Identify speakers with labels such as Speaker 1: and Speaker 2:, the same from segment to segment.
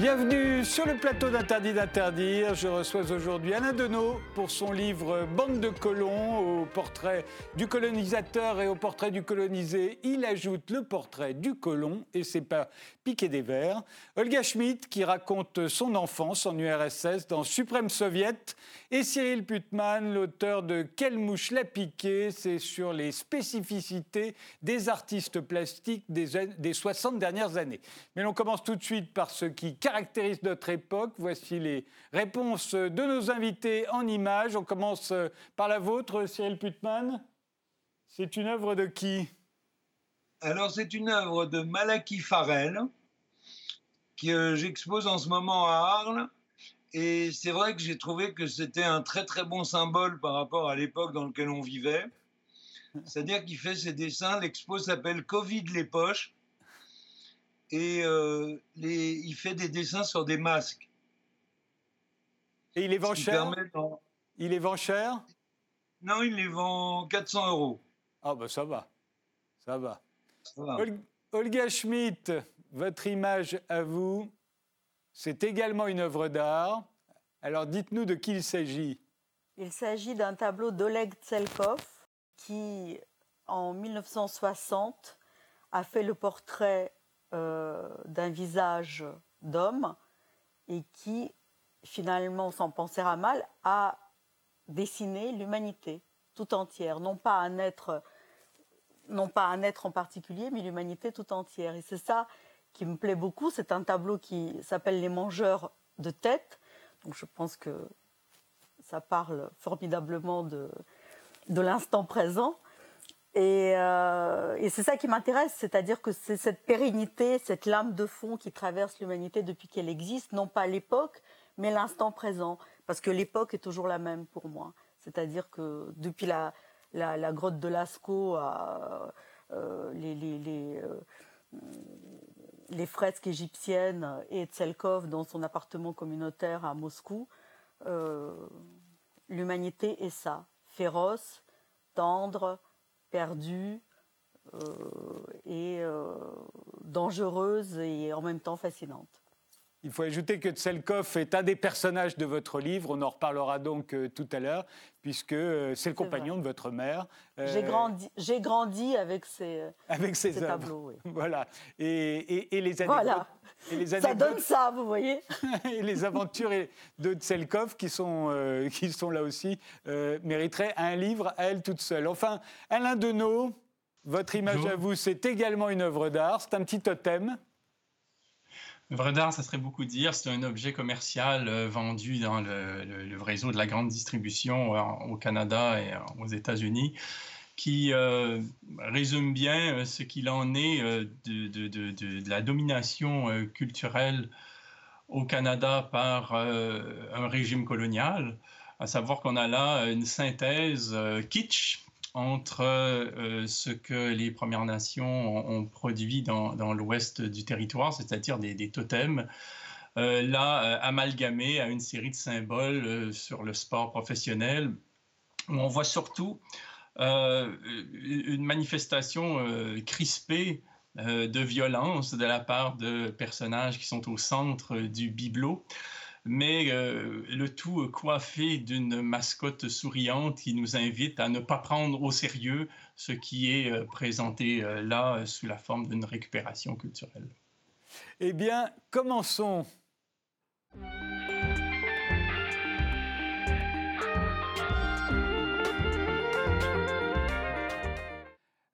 Speaker 1: Bienvenue sur le plateau d'Interdit d'interdire. Je reçois aujourd'hui Alain Deneau pour son livre Bande de colons au portrait du colonisateur et au portrait du colonisé. Il ajoute le portrait du colon et c'est pas piqué des verres. Olga Schmidt qui raconte son enfance en URSS dans Suprême Soviet et Cyril Putman, l'auteur de Quelle mouche l'a piqué? C'est sur les spécificités des artistes plastiques des, des 60 dernières années. Mais on commence tout de suite par ce qui caractérise notre époque. Voici les réponses de nos invités en images. On commence par la vôtre, Cyril Putman. C'est une œuvre de qui?
Speaker 2: Alors, c'est une œuvre de Malaki Farel, que j'expose en ce moment à Arles. Et c'est vrai que j'ai trouvé que c'était un très très bon symbole par rapport à l'époque dans laquelle on vivait. C'est-à-dire qu'il fait ses dessins, l'expo s'appelle Covid les poches et euh, les, il fait des dessins sur des masques.
Speaker 1: Et il les vend cher? Il les vend cher?
Speaker 2: Non, il les vend 400 euros.
Speaker 1: Ah ben ça va, ça va. Olga Schmidt, votre image à vous, c'est également une œuvre d'art. Alors dites-nous de qui il s'agit.
Speaker 3: Il s'agit d'un tableau d'Oleg Tselkov qui, en 1960, a fait le portrait d'un visage d'homme et qui, finalement, sans penser à mal, a dessiné l'humanité tout entière, non pas un être, non pas un être en particulier, mais l'humanité tout entière. Et c'est ça qui me plaît beaucoup. C'est un tableau qui s'appelle Les Mangeurs de tête. Donc je pense que ça parle formidablement de, de l'instant présent. Euh, et, c'est ça qui m'intéresse, c'est-à-dire que c'est cette pérennité, cette lame de fond qui traverse l'humanité depuis qu'elle existe, non pas l'époque, mais l'instant présent, parce que l'époque est toujours la même pour moi. C'est-à-dire que depuis la, grotte de Lascaux à euh, euh, les, fresques égyptiennes et Tselkov dans son appartement communautaire à Moscou, l'humanité est ça, féroce, tendre, perdue euh, et euh, dangereuse et en même temps fascinante.
Speaker 1: Il faut ajouter que Tselkov est un des personnages de votre livre. On en reparlera donc euh, tout à l'heure, puisque c'est le compagnon de votre mère.
Speaker 3: J'ai grandi, j'ai grandi avec ces,
Speaker 1: avec ces,
Speaker 3: tableaux.
Speaker 1: Voilà. Et, et, les anecdotes.
Speaker 3: Voilà. Et les ça donne ça, vous voyez.
Speaker 1: et les aventures de Tselkov, qui sont, qui sont là aussi, mériteraient un livre à elle toute seule. Enfin, Alain Deneau, votre image à vous, c'est également une œuvre d'art. C'est un petit totem.
Speaker 4: Œuvre d'art, ça serait beaucoup dire. C'est un objet commercial euh, vendu dans le, réseau de la grande distribution euh, au Canada et aux États-Unis qui euh, résume bien ce qu'il en est de, la domination culturelle au Canada par un régime colonial, à savoir qu'on a là une synthèse kitsch entre euh, ce que les Premières Nations ont, produit dans, l'ouest du territoire, c'est-à-dire des, totems, euh, là euh, amalgamés à une série de symboles sur le sport professionnel, où on voit surtout une manifestation crispée de violence de la part de personnages qui sont au centre du bibelot mais euh, le tout coiffé d'une mascotte souriante qui nous invite à ne pas prendre au sérieux ce qui est euh, présenté euh, là sous la forme d'une récupération culturelle.
Speaker 1: Eh bien, commençons.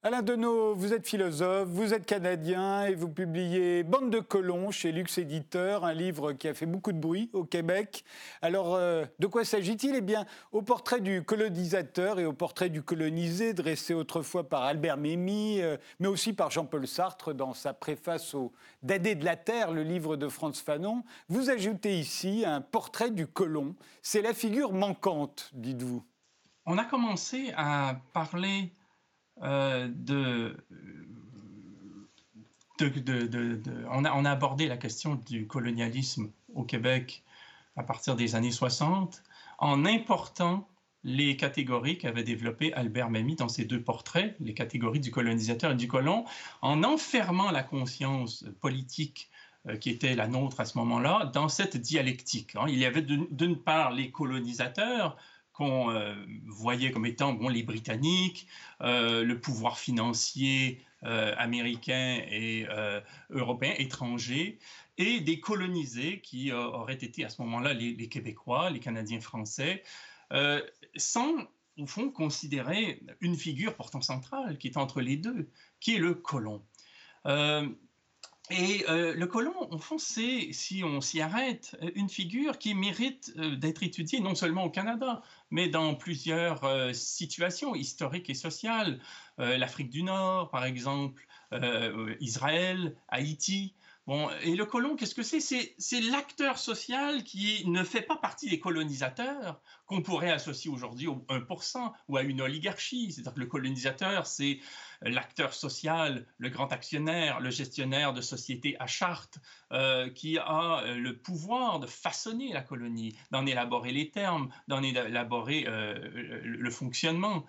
Speaker 1: Alain Deneau, vous êtes philosophe, vous êtes canadien et vous publiez Bande de colons chez Lux Éditeur, un livre qui a fait beaucoup de bruit au Québec. Alors, euh, de quoi s'agit-il? Eh bien, au portrait du colonisateur et au portrait du colonisé, dressé autrefois par Albert Memmi, euh, mais aussi par Jean-Paul Sartre dans sa préface au Dadé de la Terre, le livre de Franz Fanon, vous ajoutez ici un portrait du colon. C'est la figure manquante, dites-vous.
Speaker 4: On a commencé à parler euh, de, on, a, abordé la question du colonialisme au Québec à partir des années 60 en important les catégories qu'avait développées Albert Memmi dans ses deux portraits, les catégories du colonisateur et du colon, en enfermant la conscience politique qui était la nôtre à ce moment-là, dans cette dialectique. Hein. Il y avait d'une part les colonisateurs, qu'on voyait comme étant bon, les Britanniques, le pouvoir financier américain et européen, étranger, et des colonisés qui auraient été à ce moment-là les, Québécois, les Canadiens français, sans au fond, considérer une figure pourtant centrale qui est entre les deux, qui est le colon. Euh, et euh, le colon, au fond, c'est, si on s'y arrête, une figure qui mérite euh, d'être étudiée non seulement au Canada, mais dans plusieurs situations historiques et sociales. L'Afrique du Nord, par exemple, Israël, Haïti. Bon, et le colon, qu'est-ce que c'est? C'est l'acteur social qui ne fait pas partie des colonisateurs, qu'on pourrait associer aujourd'hui au 1% ou à une oligarchie. C'est-à-dire que le colonisateur, c'est l'acteur social, le grand actionnaire, le gestionnaire de sociétés à charte, euh, qui a euh, le pouvoir de façonner la colonie, d'en élaborer les termes, d'en élaborer euh, le fonctionnement.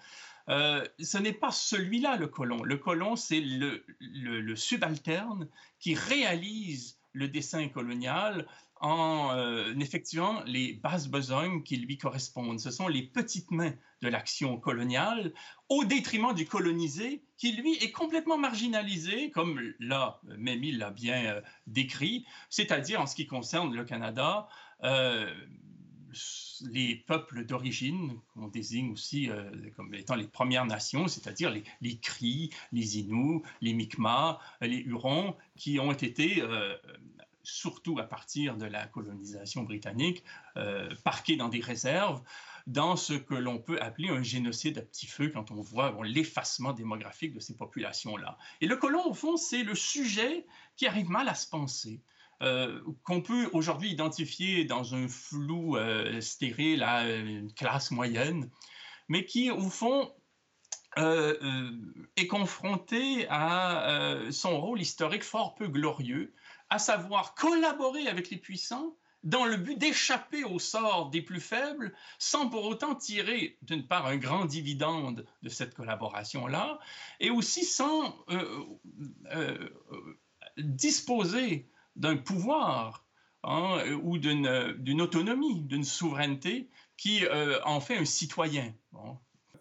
Speaker 4: Euh, ce n'est pas celui-là le colon. Le colon, c'est le, subalterne qui réalise le dessin colonial en euh, effectuant les basses besognes qui lui correspondent. Ce sont les petites mains de l'action coloniale au détriment du colonisé qui, lui, est complètement marginalisé, comme là, Mémile l'a bien euh, décrit, c'est-à-dire en ce qui concerne le Canada les peuples d'origine, qu'on désigne aussi euh, comme étant les Premières Nations, c'est-à-dire les, les, Cris, les Inuits, les Mi'kmaq, les Hurons, qui ont été, euh, surtout à partir de la colonisation britannique, euh, parqués dans des réserves, dans ce que l'on peut appeler un génocide à petit feu quand on voit l'effacement démographique de ces populations-là. Et le colon, au fond, c'est le sujet qui arrive mal à se penser. Euh, qu'on peut aujourd'hui identifier dans un flou euh, stérile à une classe moyenne, mais qui, au fond, euh, est confronté à son rôle historique fort peu glorieux, à savoir collaborer avec les puissants dans le but d'échapper au sort des plus faibles, sans pour autant tirer, d'une part, un grand dividende de cette collaboration-là, et aussi sans disposer d'un pouvoir hein, ou d'une autonomie, d'une souveraineté qui euh, en fait un citoyen.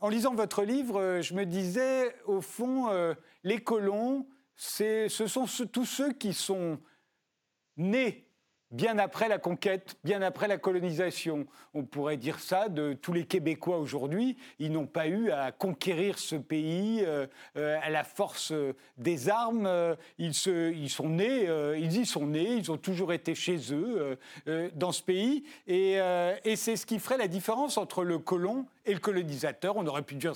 Speaker 1: En lisant votre livre, euh, je me disais, au fond, euh, les colons, ce sont tous ceux qui sont nés bien après la conquête, bien après la colonisation. On pourrait dire ça de tous les Québécois aujourd'hui. Ils n'ont pas eu à conquérir ce pays euh, euh, à la force euh, des armes. Ils, ils, sont nés, ils y sont nés, ils ont toujours été chez eux dans ce pays. Et c'est ce qui ferait la différence entre le colon et le colonisateur. On aurait pu dire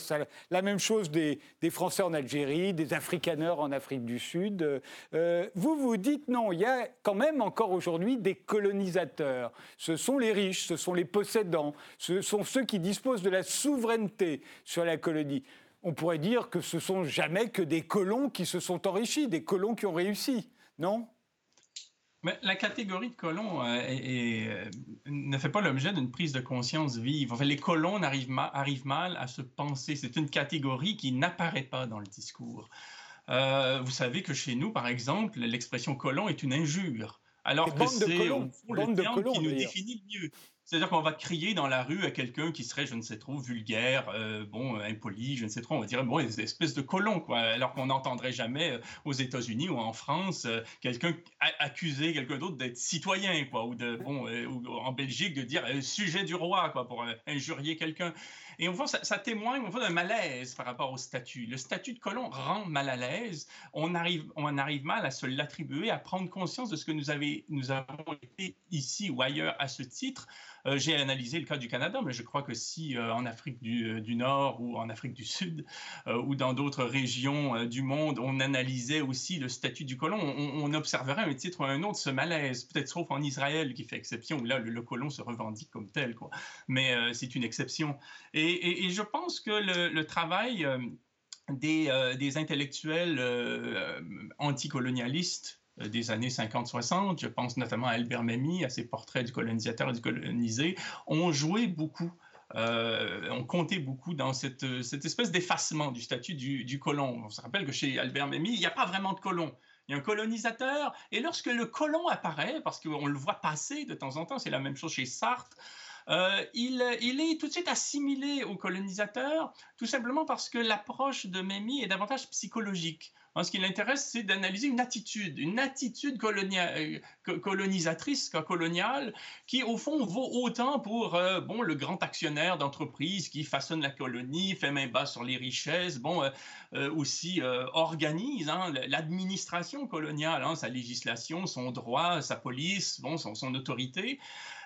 Speaker 1: la même chose des, Français en Algérie, des Afrikaners en Afrique du Sud. Euh, vous vous dites non, il y a quand même encore aujourd'hui des colonisateurs. Ce sont les riches, ce sont les possédants, ce sont ceux qui disposent de la souveraineté sur la colonie. On pourrait dire que ce sont jamais que des colons qui se sont enrichis, des colons qui ont réussi, non?
Speaker 4: Mais la catégorie de colons euh, euh, ne fait pas l'objet d'une prise de conscience vive. les colons arrivent, mal à se penser. C'est une catégorie qui n'apparaît pas dans le discours. Euh, vous savez que chez nous, par exemple, l'expression colon est une injure, alors que c'est le terme qui nous définit mieux. C'est-à-dire qu'on va crier dans la rue à quelqu'un qui serait, je ne sais trop, vulgaire, euh, bon, euh, impoli, je ne sais trop, on va dire, bon, des espèces de colons, quoi. Alors qu'on n'entendrait jamais euh, aux États-Unis ou en France quelqu'un accuser quelqu'un d'autre d'être citoyen, quoi, ou, de, bon, ou en Belgique de dire sujet du roi, quoi, pour injurier quelqu'un. Et voit, ça, ça témoigne d'un malaise par rapport au statut. Le statut de colon rend mal à l'aise. On arrive, on arrive mal à se l'attribuer, à prendre conscience de ce que nous, avons été ici ou ailleurs à ce titre. Euh, j'ai analysé le cas du Canada, mais je crois que si euh, en Afrique du, euh, du, Nord ou en Afrique du Sud ou dans d'autres régions du monde, on analysait aussi le statut du colon, on, observerait un titre ou un autre ce malaise, peut-être sauf en Israël qui fait exception, où là le, colon se revendique comme tel, mais c'est une exception. Et, je pense que le, travail des, des, intellectuels anticolonialistes euh, des années 50-60, je pense notamment à Albert Memmi, à ses portraits du colonisateur et du colonisé, ont joué beaucoup euh, ont compté beaucoup dans cette, cette espèce d'effacement du statut du, du, colon. On se rappelle que chez Albert Memmi, il n'y a pas vraiment de colon. il y a un colonisateur, et lorsque le colon apparaît, parce qu'on le voit passer de temps en temps, c'est la même chose chez Sartre, euh, il, est tout de suite assimilé au colonisateur, tout simplement parce que l'approche de Mémy est davantage psychologique. Hein, ce qui l'intéresse, c'est d'analyser une attitude, une attitude euh, colonisatrice, coloniale, qui au fond vaut autant pour euh, bon le grand actionnaire d'entreprise qui façonne la colonie, fait main basse sur les richesses, bon euh, aussi organise hein, l'administration coloniale, hein, sa législation, son droit, sa police, bon son, son autorité.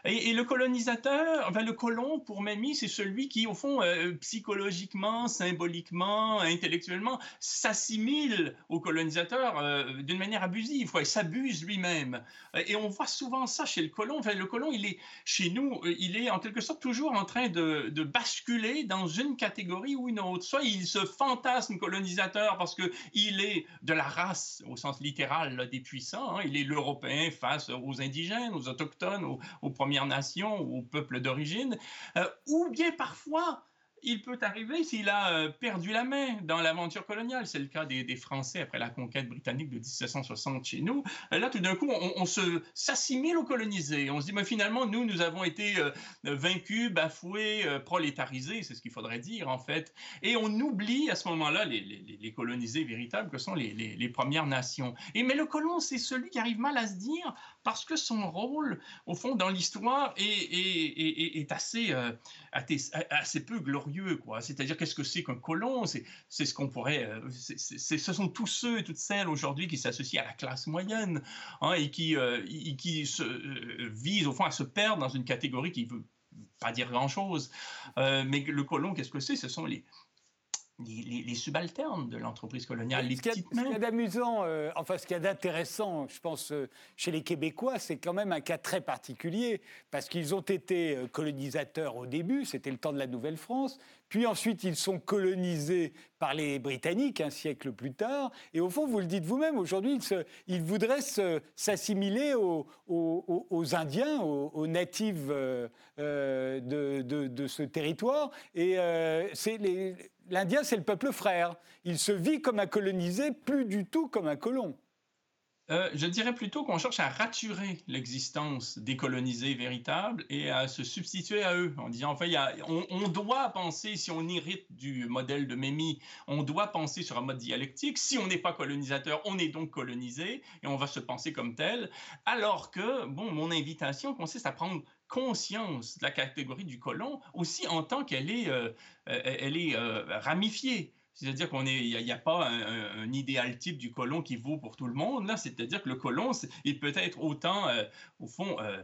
Speaker 4: Et, le colonisateur, enfin le colon, pour Mamie, c'est celui qui, au fond, psychologiquement, symboliquement, intellectuellement, s'assimile au colonisateur euh, d'une manière abusive. Il s'abuse lui-même. Et on voit souvent ça chez le colon. Le colon, il est, chez nous, euh, il est en quelque sorte toujours en train de, basculer dans une catégorie ou une autre. Soit il se fantasme colonisateur parce qu'il est de la race, au sens littéral, des puissants. Hein. Il est l'Européen face aux indigènes, aux autochtones, aux, Premières Nations, aux peuples d'origine. Euh, ou bien parfois, il peut arriver s'il a euh, perdu la main dans l'aventure coloniale. C'est le cas des, Français après la conquête britannique de 1760 chez nous. Euh, là, tout d'un coup, on, se s'assimile aux colonisés. On se dit, mais finalement, nous, nous avons été euh, vaincus, bafoués, prolétarisés, c'est ce qu'il faudrait dire en fait. Et on oublie à ce moment-là les, colonisés véritables que sont les, Premières Nations. Et mais le colon, c'est celui qui arrive mal à se dire parce que son rôle, au fond, dans l'histoire, est, assez, assez peu glorieux. C'est-à-dire, qu'est-ce que c'est qu'un colon? C'est ce qu'on pourrait. Euh, ce sont tous ceux et toutes celles aujourd'hui qui s'associent à la classe moyenne hein, et qui, euh, qui se, euh, visent, au fond, à se perdre dans une catégorie qui ne veut pas dire grand-chose. mais le colon, qu'est-ce que c'est? Ce sont les, les, subalternes de l'entreprise coloniale.
Speaker 1: ce qu'il y a, d'amusant, euh, enfin ce qu'il y a d'intéressant, je pense, euh, chez les Québécois, c'est quand même un cas très particulier, parce qu'ils ont été euh, colonisateurs au début, c'était le temps de la Nouvelle-France, puis ensuite ils sont colonisés par les Britanniques un siècle plus tard, et au fond, vous le dites vous-même, aujourd'hui, ils, voudraient s'assimiler aux, Indiens, aux, natifs de, de, ce territoire, et c'est les l'Indien, c'est le peuple frère. Il se vit comme un colonisé, plus du tout comme un colon.
Speaker 4: Euh, je dirais plutôt qu'on cherche à raturer l'existence des colonisés véritables et à se substituer à eux, en disant, enfin, on, doit penser, si on hérite du modèle de Mémy, on doit penser sur un mode dialectique. Si on n'est pas colonisateur, on est donc colonisé et on va se penser comme tel. Alors que, bon, mon invitation consiste à prendre conscience de la catégorie du colon aussi en tant qu'elle est, euh, euh, elle est ramifiée. C'est-à-dire qu'on n'y a, pas un, idéal type du colon qui vaut pour tout le monde. Là, c'est-à-dire que le colon, il peut être autant, euh, au fond, euh,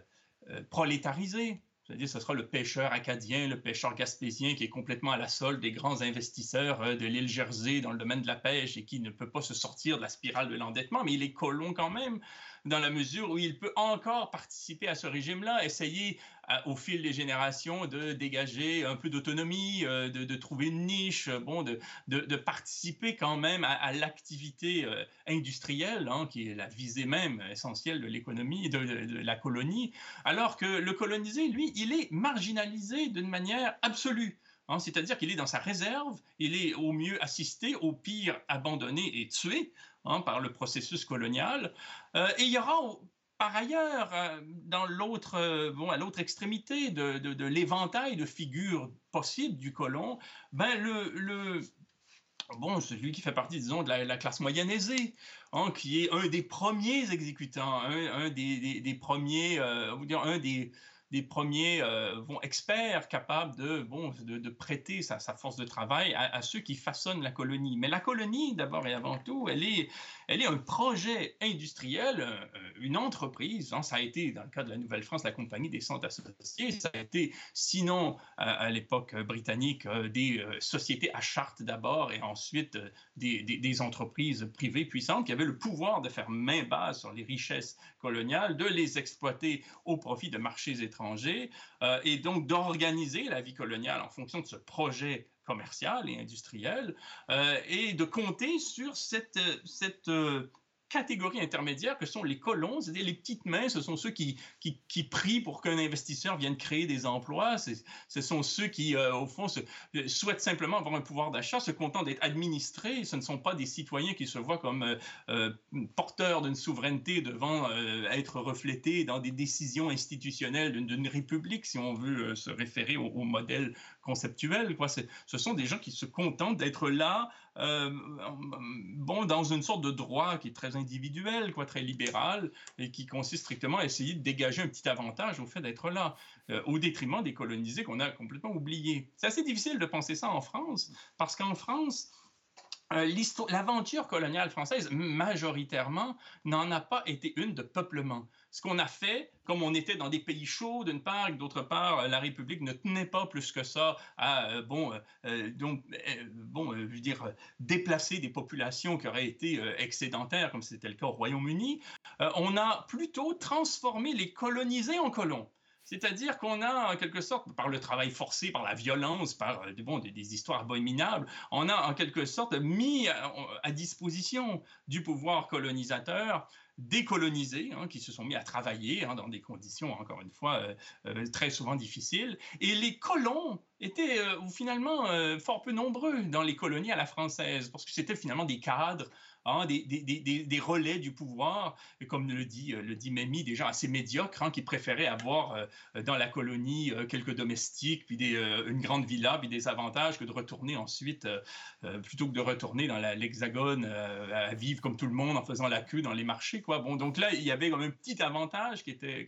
Speaker 4: euh, prolétarisé. C'est-à-dire, ce sera le pêcheur acadien, le pêcheur gaspésien qui est complètement à la solde des grands investisseurs de l'île Jersey dans le domaine de la pêche et qui ne peut pas se sortir de la spirale de l'endettement, mais il est colon quand même dans la mesure où il peut encore participer à ce régime-là, essayer au fil des générations de dégager un peu d'autonomie, euh, de, trouver une niche, euh, bon, de, participer quand même à, l'activité euh, industrielle, hein, qui est la visée même essentielle de l'économie, de, de, la colonie, alors que le colonisé, lui, il est marginalisé d'une manière absolue. Hein, c'est-à-dire qu'il est dans sa réserve, il est au mieux assisté, au pire abandonné et tué hein, par le processus colonial. et il y aura par ailleurs, euh, dans l'autre, euh, bon, à l'autre extrémité de, l'éventail de figures possibles du colon, ben le, le bon, celui qui fait partie, disons, de la, classe moyenne aisée, hein, qui est un des premiers exécutants, un, des, des, premiers, euh, dire, un des, des premiers euh, experts capables de, bon, de, prêter sa, force de travail à, ceux qui façonnent la colonie. Mais la colonie, d'abord et avant tout, elle est, elle est un projet industriel, euh, une entreprise. Hein. ça a été, dans le cas de la Nouvelle-France, la Compagnie des centres associés. Ça a été, sinon, à, l'époque britannique, euh, des sociétés à charte d'abord et ensuite des, des, entreprises privées puissantes qui avaient le pouvoir de faire main basse sur les richesses coloniales, de les exploiter au profit de marchés étrangers euh, et donc d'organiser la vie coloniale en fonction de ce projet commercial et industriel euh, et de compter sur cette, euh, catégorie intermédiaire que sont les colons, c'est-à-dire les petites mains, ce sont ceux qui, prient pour qu'un investisseur vienne créer des emplois, ce sont ceux qui, euh, au fond, se, souhaitent simplement avoir un pouvoir d'achat, se contentent d'être administrés, ce ne sont pas des citoyens qui se voient comme euh, euh, porteurs d'une souveraineté devant être reflétés dans des décisions institutionnelles d'une république, si on veut se référer au, modèle conceptuel. Ce sont des gens qui se contentent d'être là euh, bon, dans une sorte de droit qui est très individuel, quoi, très libéral, et qui consiste strictement à essayer de dégager un petit avantage au fait d'être là, euh, au détriment des colonisés qu'on a complètement oubliés. C'est assez difficile de penser ça en France, parce qu'en France, l'aventure coloniale française, majoritairement, n'en a pas été une de peuplement. Ce qu'on a fait, comme on était dans des pays chauds d'une part, et d'autre part, la République ne tenait pas plus que ça à, euh, bon, euh, donc, bon, je veux dire, déplacer des populations qui auraient été excédentaires, comme c'était le cas au Royaume-Uni, on a plutôt transformé les colonisés en colons. C'est-à-dire qu'on a, en quelque sorte, par le travail forcé, par la violence, par euh, bon, des, histoires abominables, on a en quelque sorte mis à, disposition du pouvoir colonisateur décolonisés hein, qui se sont mis à travailler hein, dans des conditions, encore une fois, euh, euh, très souvent difficiles. Et les colons étaient finalement fort peu nombreux dans les colonies à la française, parce que c'était finalement des cadres Hein, des, des, des, relais du pouvoir, comme le dit, euh, le dit Mémy, déjà assez médiocre, hein, qui préférait avoir euh, dans la colonie euh, quelques domestiques, puis une grande villa, puis des avantages, que de retourner ensuite, plutôt que de retourner dans l'hexagone à vivre comme tout le monde en faisant la queue dans les marchés. Quoi. Bon, donc là, il y avait comme un petit avantage qui était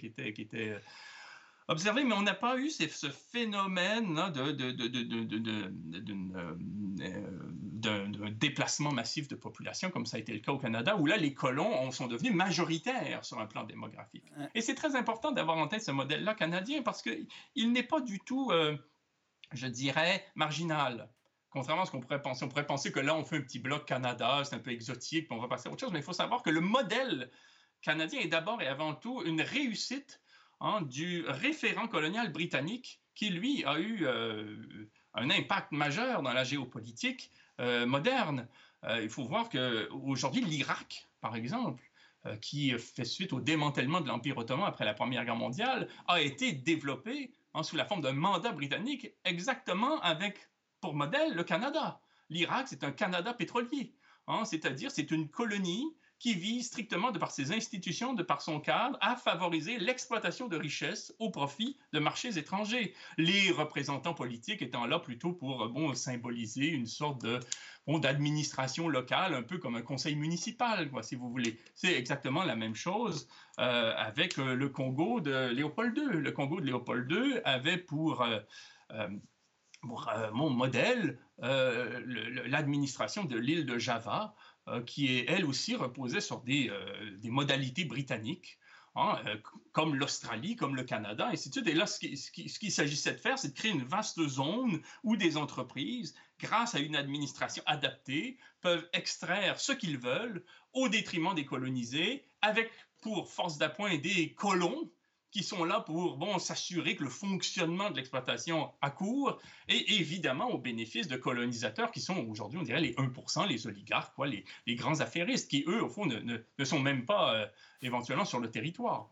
Speaker 4: observé, mais on n'a pas eu ce, phénomène d'un déplacement massif de population, comme ça a été le cas au Canada, où là, les colons sont devenus majoritaires sur un plan démographique. Et c'est très important d'avoir en tête ce modèle-là canadien, parce qu'il n'est pas du tout, euh, je dirais, marginal. Contrairement à ce qu'on pourrait penser, on pourrait penser que là, on fait un petit bloc Canada, c'est un peu exotique, puis on va passer à autre chose, mais il faut savoir que le modèle canadien est d'abord et avant tout une réussite Hein, du référent colonial britannique qui, lui, a eu euh, un impact majeur dans la géopolitique euh, moderne. Euh, il faut voir qu'aujourd'hui, l'Irak, par exemple, qui fait suite au démantèlement de l'Empire ottoman après la Première Guerre mondiale, a été développé hein, sous la forme d'un mandat britannique exactement avec pour modèle le Canada. L'Irak, c'est un Canada pétrolier, hein, c'est-à-dire c'est une colonie qui vise strictement, de par ses institutions, de par son cadre, à favoriser l'exploitation de richesses au profit de marchés étrangers. Les représentants politiques étant là plutôt pour bon, symboliser une sorte de bon, d'administration locale, un peu comme un conseil municipal, quoi, si vous voulez. C'est exactement la même chose euh, avec euh, le Congo de Léopold II. Le Congo de Léopold II avait pour... Euh, mon modèle, l'administration de l'île de Java, euh, qui est elle aussi reposée sur des, euh, modalités britanniques. Hein, euh, comme l'Australie, comme le Canada, et ainsi de suite. Et là, ce qu'il s'agissait de faire, c'est de créer une vaste zone où des entreprises, grâce à une administration adaptée, peuvent extraire ce qu'ils veulent au détriment des colonisés, avec pour force d'appoint des colons qui sont là pour bon, s'assurer que le fonctionnement de l'exploitation accourt, et évidemment au bénéfice de colonisateurs qui sont aujourd'hui, on dirait, les 1%, les oligarques, quoi, les, grands affairistes, qui eux, au fond, ne, ne, sont même pas euh, éventuellement sur le territoire.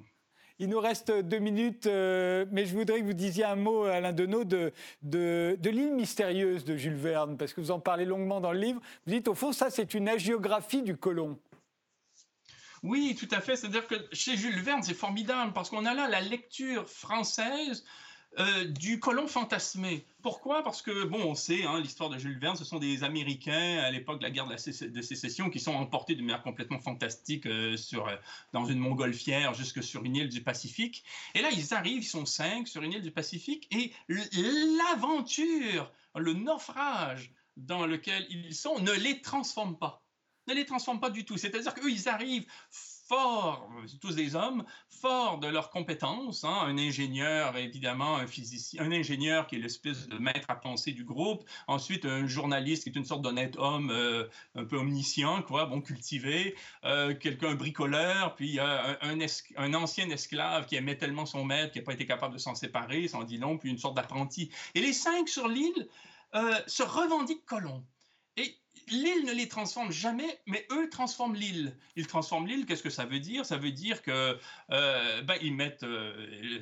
Speaker 1: Il nous reste deux minutes, euh, mais je voudrais que vous disiez un mot, Alain Deneau, de, de, de l'île mystérieuse de Jules Verne, parce que vous en parlez longuement dans le livre. Vous dites, au fond, ça, c'est une agiographie du colon.
Speaker 4: Oui, tout à fait. C'est-à-dire que chez Jules Verne, c'est formidable parce qu'on a là la lecture française euh, du colon fantasmé. Pourquoi? Parce que, bon, on sait, hein, l'histoire de Jules Verne, ce sont des Américains à l'époque de la guerre de, sécession qui sont emportés de manière complètement fantastique euh, sur, euh, dans une montgolfière jusque sur une île du Pacifique. Et là, ils arrivent, ils sont cinq sur une île du Pacifique, et l'aventure, le naufrage dans lequel ils sont ne les transforme pas ne les transforme pas du tout. C'est-à-dire qu'eux, ils arrivent forts, tous des hommes, forts de leurs compétences. Hein. un ingénieur, évidemment, un physicien, un ingénieur qui est l'espèce de maître à penser du groupe. Ensuite, un journaliste qui est une sorte d'honnête homme, euh, un peu omniscient, quoi, bon, cultivé. Euh, quelqu'un bricoleur, puis un, un, ancien esclave qui aimait tellement son maître qu'il n'a pas été capable de s'en séparer, s'en dit long, puis une sorte d'apprenti. Et les cinq sur l'île euh, se revendiquent colons. L'île ne les transforme jamais, mais eux transforment l'île. Ils transforment l'île, qu'est-ce que ça veut dire? Ça veut dire que euh, ben, ils mettent euh,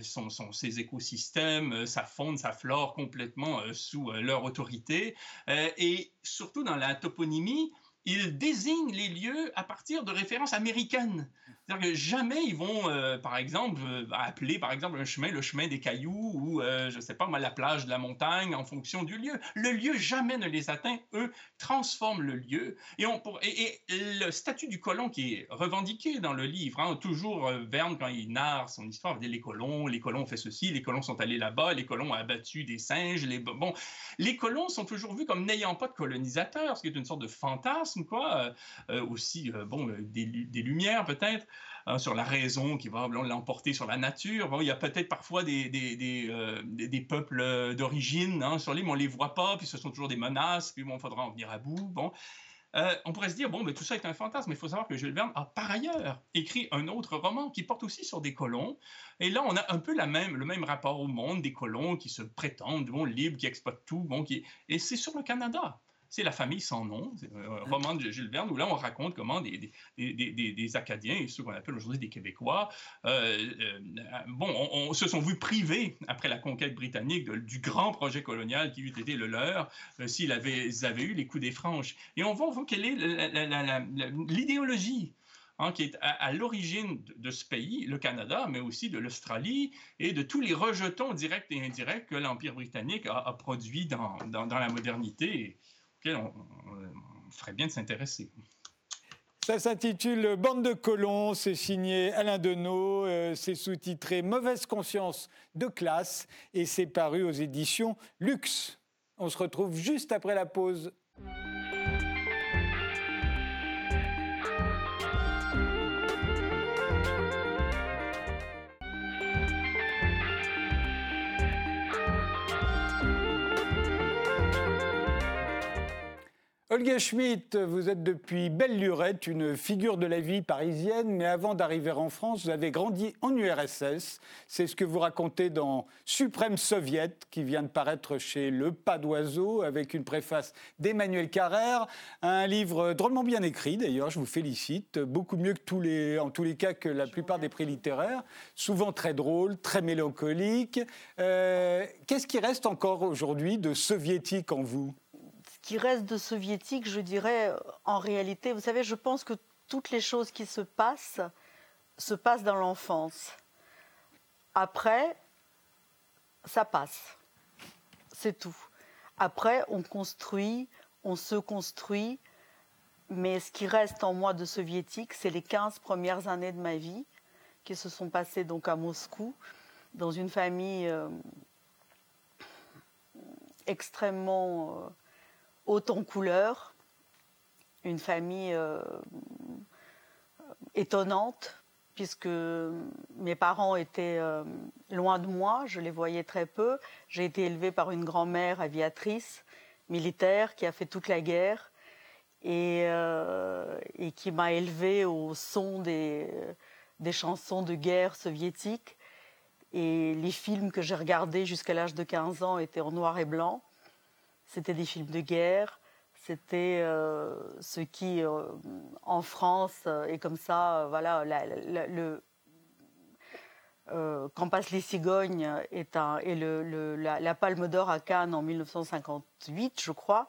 Speaker 4: ses écosystèmes, euh, sa faune, sa flore complètement sous leur autorité. et surtout dans la toponymie, ils désignent les lieux à partir de références américaines. C'est-à-dire que jamais ils vont, euh, par exemple, euh, appeler par exemple un chemin le chemin des cailloux ou, euh, je sais pas, la plage de la montagne en fonction du lieu. Le lieu jamais ne les atteint. Eux transforment le lieu. Et, le statut du colon qui est revendiqué dans le livre, hein, toujours Verne, quand il narre son histoire, dit les colons, les colons ont fait ceci, les colons sont allés là-bas, les colons ont abattu des singes. Les, bon, les colons sont toujours vus comme n'ayant pas de colonisateurs, ce qui est une sorte de fantasme, quoi. aussi, bon, des lumières peut-être. Hein, sur la raison qui va l'emporter sur la nature. Bon, il y a peut-être parfois des, euh, peuples d'origine hein, sur l'île, mais on ne les voit pas, puis ce sont toujours des menaces, puis bon, il faudra en venir à bout. Bon. Euh, on pourrait se dire, bon, mais tout ça est un fantasme, mais il faut savoir que Jules Verne a par ailleurs écrit un autre roman qui porte aussi sur des colons. Et là, on a un peu le même rapport au monde, des colons qui se prétendent libres, qui exploitent tout. Bon, qui... Et c'est sur le Canada c'est La famille sans nom, un roman de Jules Verne, où là, on raconte comment des, des, Acadiens, et ceux qu'on appelle aujourd'hui des Québécois, euh, euh, bon, on, se sont vus privés, après la conquête britannique, du grand projet colonial qui eût été le leur, euh, s'ils avaient, avaient, eu les coups des franches. Et on voit, quelle est l'idéologie Hein, qui est à, l'origine de, ce pays, le Canada, mais aussi de l'Australie et de tous les rejetons directs et indirects que l'Empire britannique a, a produits dans, dans, dans, la modernité on, ferait bien de s'intéresser.
Speaker 1: Ça s'intitule Bande de colons, c'est signé Alain Deneau, euh, c'est sous-titré Mauvaise conscience de classe et c'est paru aux éditions Luxe. On se retrouve juste après la pause. Olga Schmidt, vous êtes depuis belle lurette, une figure de la vie parisienne, mais avant d'arriver en France, vous avez grandi en URSS. C'est ce que vous racontez dans Suprême Soviet, qui vient de paraître chez Le Pas d'Oiseau, avec une préface d'Emmanuel Carrère. Un livre drôlement bien écrit, d'ailleurs, je vous félicite. Beaucoup mieux que tous les, en tous les cas que la plupart des prix littéraires. Souvent très drôle, très mélancolique. Euh, qu'est-ce qui reste encore aujourd'hui de soviétique en vous?
Speaker 3: Qui reste de soviétique, je dirais, en réalité, vous savez, je pense que toutes les choses qui se passent se passent dans l'enfance. Après, ça passe. C'est tout. Après, on construit, on se construit, mais ce qui reste en moi de soviétique, c'est les 15 premières années de ma vie qui se sont passées donc à Moscou, dans une famille euh, extrêmement euh, haute en couleurs, une famille euh, étonnante, puisque mes parents étaient euh, loin de moi, je les voyais très peu. J'ai été élevée par une grand-mère aviatrice, militaire, qui a fait toute la guerre et, euh, qui m'a élevée au son des, des chansons de guerre soviétiques. Et les films que j'ai regardés jusqu'à l'âge de 15 ans étaient en noir et blanc. C'était des films de guerre. C'était euh, ce qui, euh, en France, euh, est comme ça, voilà, le, Quand passe les cigognes est, un, et le, la, Palme d'Or à Cannes en 1958, je crois,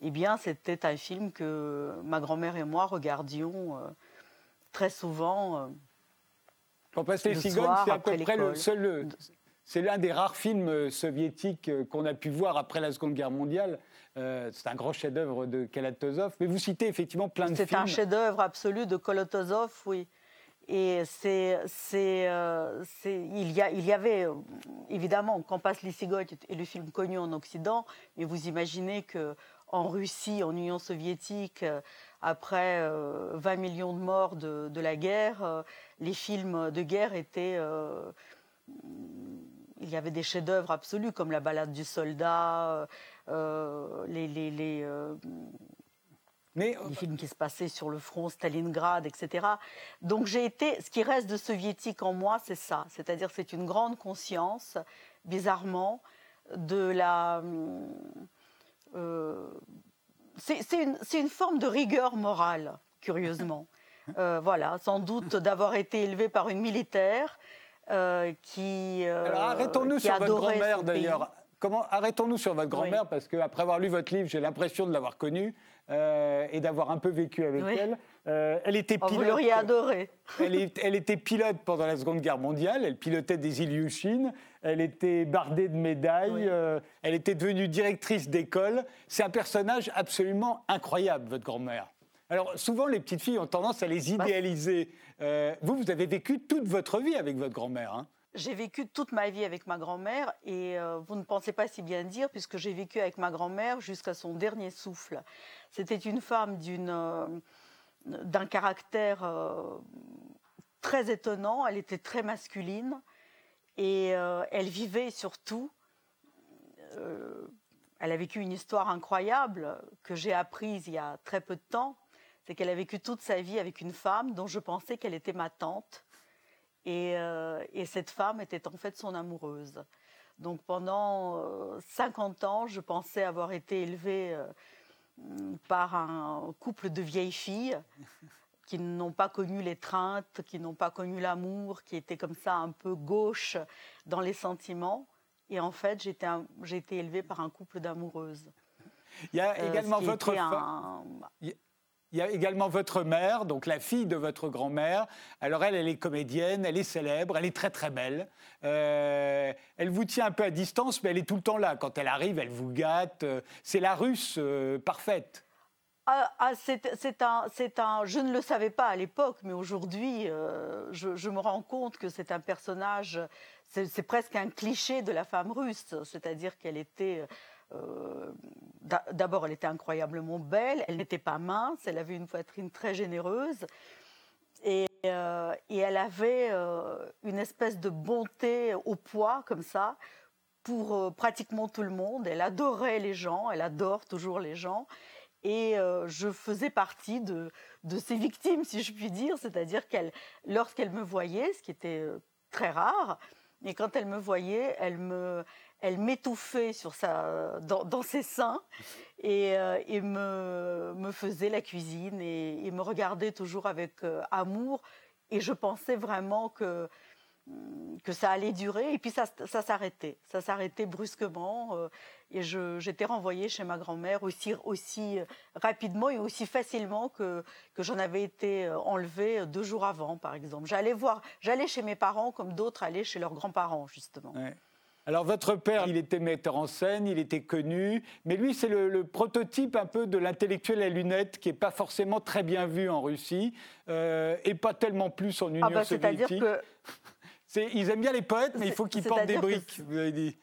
Speaker 3: eh bien, c'était un film que ma grand-mère et moi regardions très souvent.
Speaker 1: Quand passe les cigognes, c'est à peu près le seul c'est l'un des rares films euh, soviétiques euh, qu'on a pu voir après la Seconde Guerre mondiale. Euh, c'est un grand chef-d'œuvre de Kalatozov. Mais vous citez effectivement plein de films.
Speaker 3: C'est un chef-d'œuvre absolu de Kalatozov, oui. Et c'est, c'est, il, y a, il y avait, évidemment, Quand passe les cigognes est le film connu en Occident, mais vous imaginez que en Russie, en Union soviétique, après 20 millions de morts de, de la guerre, les films de guerre étaient il y avait des chefs-d'œuvre absolus comme la balade du soldat, euh, les, les, les, euh, les, films qui se passaient sur le front, Stalingrad, etc. Donc j'ai été, ce qui reste de soviétique en moi, c'est ça, c'est-à-dire c'est une grande conscience, bizarrement, de la euh, c'est une, une, forme de rigueur morale, curieusement. voilà, sans doute d'avoir été élevé par une militaire qui.
Speaker 1: Alors arrêtons-nous sur votre grand-mère d'ailleurs. Comment arrêtons-nous sur votre grand-mère parce qu'après avoir lu votre livre, j'ai l'impression de l'avoir connue. Euh, et d'avoir un peu vécu avec elle.
Speaker 3: Euh, elle était pilote. Oh, vous l'auriez adoré.
Speaker 1: elle, elle, était pilote pendant la Seconde Guerre mondiale. Elle pilotait des Ilyushin. Elle était bardée de médailles. Euh, elle était devenue directrice d'école. C'est un personnage absolument incroyable, votre grand-mère. Alors souvent, les petites filles ont tendance à les bah, idéaliser. vous, vous avez vécu toute votre vie avec votre grand-mère. Hein
Speaker 3: j'ai vécu toute ma vie avec ma grand-mère et euh, vous ne pensez pas si bien dire puisque j'ai vécu avec ma grand-mère jusqu'à son dernier souffle. C'était une femme euh, d'un caractère euh, très étonnant, elle était très masculine et elle vivait surtout elle a vécu une histoire incroyable que j'ai apprise il y a très peu de temps, c'est qu'elle a vécu toute sa vie avec une femme dont je pensais qu'elle était ma tante euh, et, cette femme était en fait son amoureuse. Donc pendant 50 euh, ans, je pensais avoir été élevée euh, par un couple de vieilles filles qui n'ont pas connu l'étreinte, qui n'ont pas connu l'amour, qui étaient comme ça un peu gauche dans les sentiments. Et en fait, j'ai été élevée par un couple d'amoureuses.
Speaker 1: Il y a également votre il y a également votre mère, donc la fille de votre grand-mère. Alors elle, elle est comédienne, elle est célèbre, elle est très très belle. Euh, elle vous tient un peu à distance, mais elle est tout le temps là. Quand elle arrive, elle vous gâte. Euh, c'est la russe euh, parfaite.
Speaker 3: Ah, ah c'est un, je ne le savais pas à l'époque, mais aujourd'hui, je, je, me rends compte que c'est un personnage, c'est presque un cliché de la femme russe, c'est-à-dire qu'elle était d'abord, elle était incroyablement belle, elle n'était pas mince, elle avait une poitrine très généreuse. Et, euh, elle avait euh, une espèce de bonté au poids, comme ça, pour pratiquement tout le monde. Elle adorait les gens, elle adore toujours les gens. Et je faisais partie de, de ces victimes, si je puis dire. C'est-à-dire qu'elle, lorsqu'elle me voyait, ce qui était très rare, et quand elle me voyait, elle me, elle m'étouffait dans, ses seins et, euh, me, faisait la cuisine et, me regardait toujours avec euh, amour. Et je pensais vraiment que, que ça allait durer. Et puis ça, ça s'arrêtait. Ça s'arrêtait brusquement. Euh, et j'étais renvoyée chez ma grand-mère aussi, aussi rapidement et aussi facilement que, que j'en avais été enlevée deux jours avant, par exemple. J'allais voir, j'allais chez mes parents comme d'autres allaient chez leurs grands-parents, justement.
Speaker 1: Alors votre père, il était metteur en scène, il était connu, mais lui c'est le, prototype un peu de l'intellectuel à lunettes qui n'est pas forcément très bien vu en Russie euh, et pas tellement plus en Union ah bah, soviétique. Que... Ils aiment bien les poètes, mais il faut qu'ils portent des briques, vous avez dit.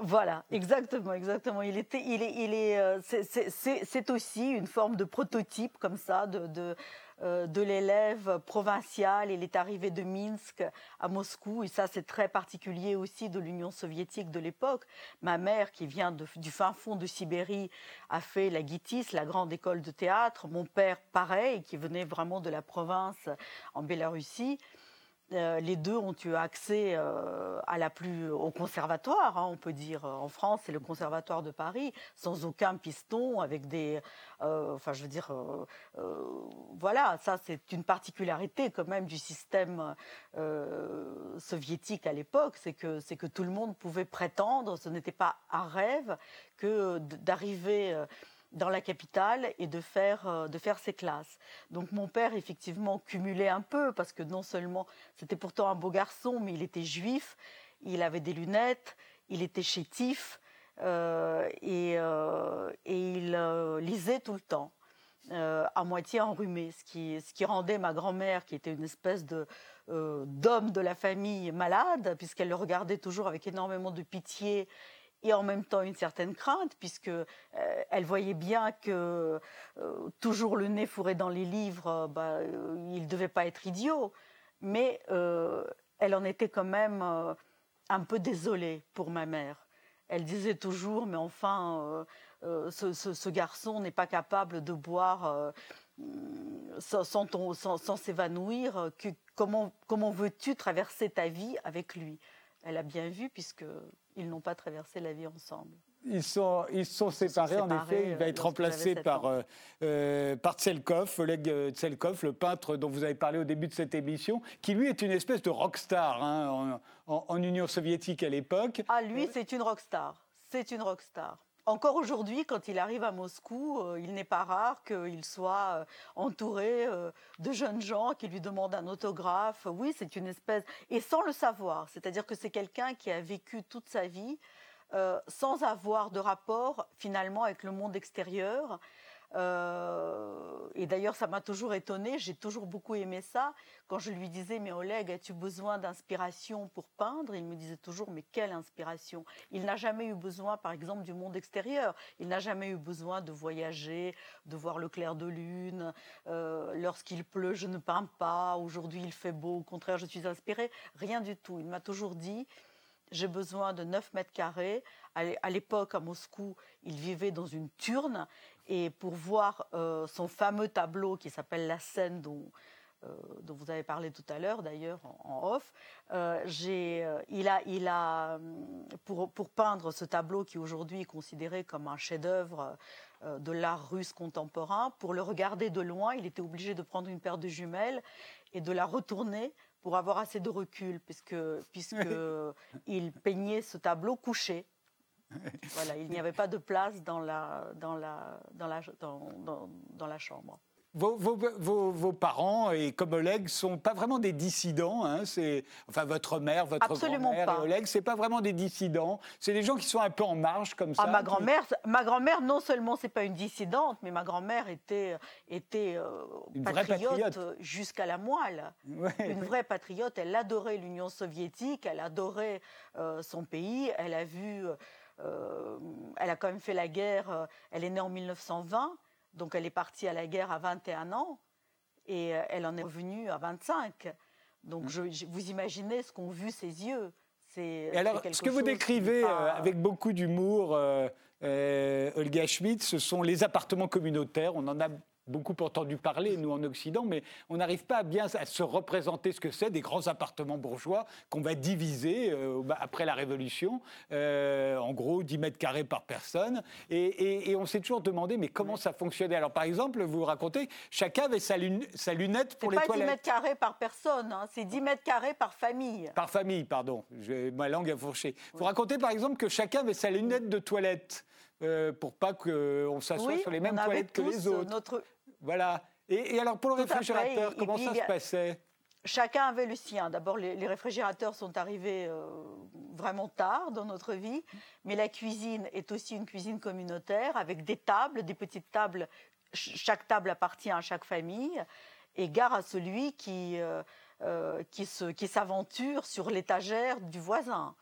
Speaker 3: Voilà, exactement, exactement. Il était, il est, il est, euh, c'est aussi une forme de prototype comme ça de de l'élève provincial. Il est arrivé de Minsk à Moscou, et ça c'est très particulier aussi de l'Union soviétique de l'époque. Ma mère, qui vient du fin fond de Sibérie, a fait la Gitis, la grande école de théâtre. Mon père, pareil, qui venait vraiment de la province en Biélorussie. Euh, les deux ont eu accès euh, à la plus, au conservatoire, hein, on peut dire. En France, c'est le conservatoire de Paris, sans aucun piston, avec des. Euh, enfin, je veux dire. voilà, ça, c'est une particularité quand même du système soviétique à l'époque, c'est que, c'est que tout le monde pouvait prétendre, ce n'était pas un rêve que d'arriver dans la capitale et de faire, euh, de faire ses classes. Donc mon père, effectivement, cumulait un peu, parce que non seulement c'était pourtant un beau garçon, mais il était juif, il avait des lunettes, il était chétif, euh, et, euh, et, il lisait tout le temps. à moitié enrhumé, ce qui, ce qui rendait ma grand-mère, qui était une espèce de d'homme de la famille malade, puisqu'elle le regardait toujours avec énormément de pitié et en même temps une certaine crainte, puisque euh, elle voyait bien que euh, toujours le nez fourré dans les livres, euh, bah, il ne devait pas être idiot, mais elle en était quand même un peu désolée pour ma mère. Elle disait toujours, mais enfin, ce, garçon n'est pas capable de boire sans, s'évanouir. Comment veux-tu traverser ta vie avec lui? Elle a bien vu, puisque ils n'ont pas traversé la vie ensemble.
Speaker 1: Ils sont, ils sont séparés, en effet. Il va être remplacé par, euh, par Tselkov, Oleg Tselkov, le peintre dont vous avez parlé au début de cette émission, qui lui est une espèce de rockstar hein, en, en, Union soviétique à l'époque.
Speaker 3: Ah, lui, c'est une rockstar. C'est une rockstar. Encore aujourd'hui, quand il arrive à Moscou, euh, il n'est pas rare qu'il soit euh, entouré euh, de jeunes gens qui lui demandent un autographe. Oui, c'est une espèce... Et sans le savoir, c'est-à-dire que c'est quelqu'un qui a vécu toute sa vie sans avoir de rapport finalement avec le monde extérieur. Euh, et d'ailleurs, ça m'a toujours étonné. J'ai toujours beaucoup aimé ça. Quand je lui disais, mais Oleg, as-tu besoin d'inspiration pour peindre? Il me disait toujours, mais quelle inspiration? Il n'a jamais eu besoin, par exemple, du monde extérieur. Il n'a jamais eu besoin de voyager, de voir le clair de lune. Euh, lorsqu'il pleut, je ne peins pas. Aujourd'hui, il fait beau. Au contraire, je suis inspirée. Rien du tout. Il m'a toujours dit, j'ai besoin de 9 mètres carrés. À l'époque, à Moscou, il vivait dans une turne et pour voir euh, son fameux tableau qui s'appelle La scène dont, euh, dont vous avez parlé tout à l'heure d'ailleurs en, off, euh, il a, il a pour, pour, peindre ce tableau qui aujourd'hui est considéré comme un chef-d'œuvre de l'art russe contemporain, pour le regarder de loin, il était obligé de prendre une paire de jumelles et de la retourner pour avoir assez de recul, puisque, puisque il peignait ce tableau couché voilà, il n'y avait pas de place dans la, dans la, dans la, dans, dans, la chambre.
Speaker 1: Vos, vos, vos, parents, et comme Oleg, sont pas vraiment des dissidents. Hein, c'est, enfin, votre mère, votre grand-mère et Oleg, c'est pas vraiment des dissidents. C'est des gens qui sont un peu en marge comme ah, ça.
Speaker 3: ma grand-mère, ma grand-mère, non seulement c'est pas une dissidente, mais ma grand-mère était, était euh, patriote, jusqu'à la moelle. Une vraie patriote. Elle adorait l'Union soviétique, elle adorait euh, son pays. Elle a vu elle a quand même fait la guerre, euh, elle est née en 1920, donc elle est partie à la guerre à 21 ans et euh, elle en est revenue à 25. Donc mm. je, vous imaginez ce qu'ont vu ses yeux.
Speaker 1: Et alors, ce que vous décrivez avec beaucoup d'humour, Olga Schmidt, ce sont les appartements communautaires. On en a beaucoup entendu parler, nous en Occident, mais on n'arrive pas à bien à se représenter ce que c'est des grands appartements bourgeois qu'on va diviser euh, bah, après la Révolution, euh, en gros 10 mètres carrés par personne. Et, on s'est toujours demandé, mais comment ça fonctionnait? Alors par exemple, vous racontez, chacun avait sa, sa lunette pour les toilettes.
Speaker 3: C'est pas 10 mètres carrés par personne, hein, c'est 10 mètres carrés par famille.
Speaker 1: Par famille, pardon, ma langue a fourché. Vous racontez par exemple que chacun avait sa lunette de toilette. Euh, pour pas qu'on s'assoie sur les mêmes toilettes que les autres. Notre... Voilà. Et, alors pour le réfrigérateur, comment ça se passait?
Speaker 3: Chacun avait le sien. D'abord, les, réfrigérateurs sont arrivés euh, vraiment tard dans notre vie, mais la cuisine est aussi une cuisine communautaire avec des tables, des petites tables. chaque table appartient à chaque famille, et gare à celui qui, euh, euh, qui s'aventure sur l'étagère du voisin.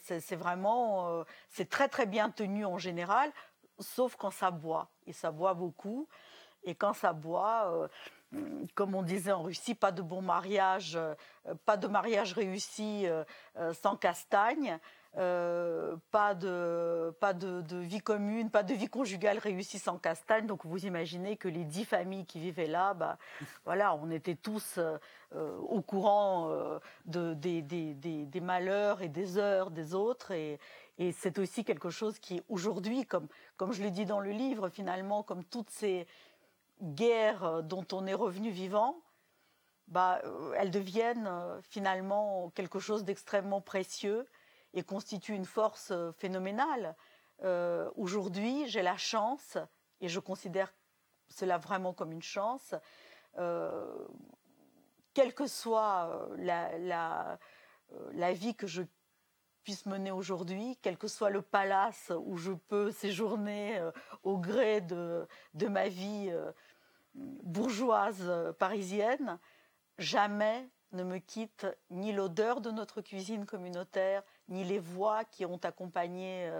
Speaker 3: c'est vraiment, c'est très très bien tenu en général, sauf quand ça boit. Et ça boit beaucoup. Et quand ça boit, euh, comme on disait en Russie, pas de bon mariage, euh, pas de mariage réussi euh, sans castagne. pas de pas de, vie commune, pas de vie conjugale réussie sans castagne. Donc vous imaginez que les dix familles qui vivaient là, bah, voilà, on était tous au courant de, des, malheurs et des heures des autres. Et, et c'est aussi quelque chose qui, aujourd'hui, comme, comme je l'ai dit dans le livre, finalement, comme toutes ces guerres dont on est revenu vivant, bah, euh, elles deviennent euh, finalement quelque chose d'extrêmement précieux et constituent une force euh, phénoménale. aujourd'hui, j'ai la chance, et je considère cela vraiment comme une chance, quelle que soit la, la, vie que je puisse mener aujourd'hui, quel que soit le palace où je peux séjourner au gré de, de ma vie bourgeoise euh, parisienne, jamais ne me quitte ni l'odeur de notre cuisine communautaire, ni les voix qui ont accompagné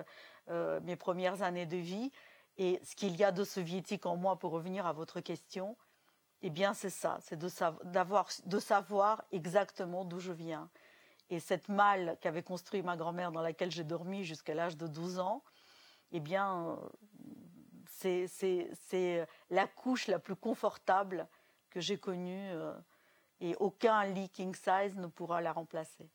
Speaker 3: mes premières années de vie. Et ce qu'il y a de soviétique en moi, pour revenir à votre question, eh bien c'est ça, c'est de, de savoir exactement d'où je viens. Et cette malle qu'avait construite ma grand-mère, dans laquelle j'ai dormi jusqu'à l'âge de 12 ans, eh bien, c'est la couche la plus confortable que j'ai connue euh, et aucun lit king size ne pourra la remplacer.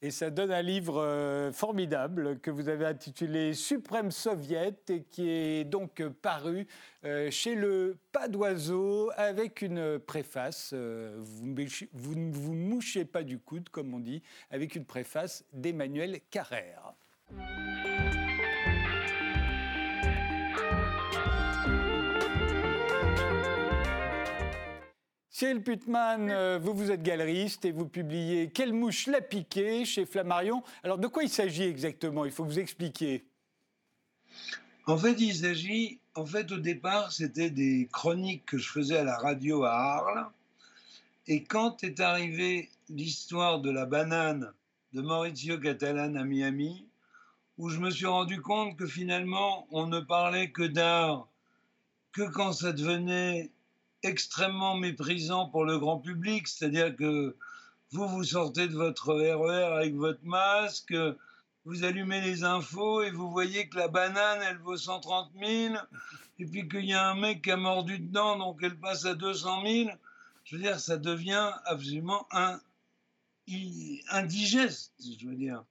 Speaker 1: Et ça donne un livre euh, formidable que vous avez intitulé Suprême Soviet et qui est donc paru euh, chez le Pas d'Oiseau avec une préface. Euh, vous, ne vous mouchez pas du coude, comme on dit, avec une préface d'Emmanuel Carrère. Cyril Putman, euh, vous, vous êtes galeriste et vous publiez Quelle mouche l'a piqué chez Flammarion. Alors, de quoi il s'agit exactement? Il faut vous expliquer.
Speaker 2: En fait, il s'agit, en fait, au départ, c'était des chroniques que je faisais à la radio à Arles. Et quand est arrivée l'histoire de la banane de Maurizio Catalan à Miami, où je me suis rendu compte que finalement, on ne parlait que d'art que quand ça devenait extrêmement méprisant pour le grand public, c'est-à-dire que vous, vous sortez de votre RER e avec votre masque, vous allumez les infos et vous voyez que la banane, elle vaut 130 000, et puis qu'il y a un mec qui a mordu dedans, donc elle passe à 200 000. Je veux dire, ça devient absolument un, indigeste, je veux dire.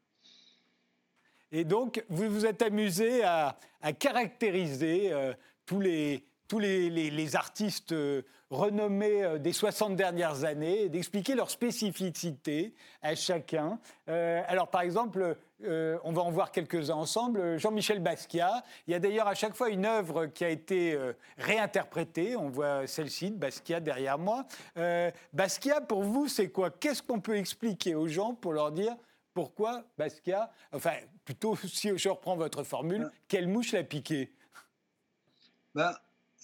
Speaker 1: Et donc, vous vous êtes amusé à, caractériser euh, tous les, tous les, artistes euh, renommés euh, des 60 dernières années d'expliquer leurs spécificités à chacun. Euh, alors, par exemple, on va en voir quelques-uns ensemble. Jean-Michel Basquiat. Il y a d'ailleurs à chaque fois une œuvre qui a été réinterprétée. On voit celle-ci de Basquiat derrière moi. Basquiat, pour vous, c'est quoi? Qu'est-ce qu'on peut expliquer aux gens pour leur dire pourquoi Basquiat, enfin, plutôt si je reprends votre formule, quelle mouche l'a piqué?
Speaker 2: Ben,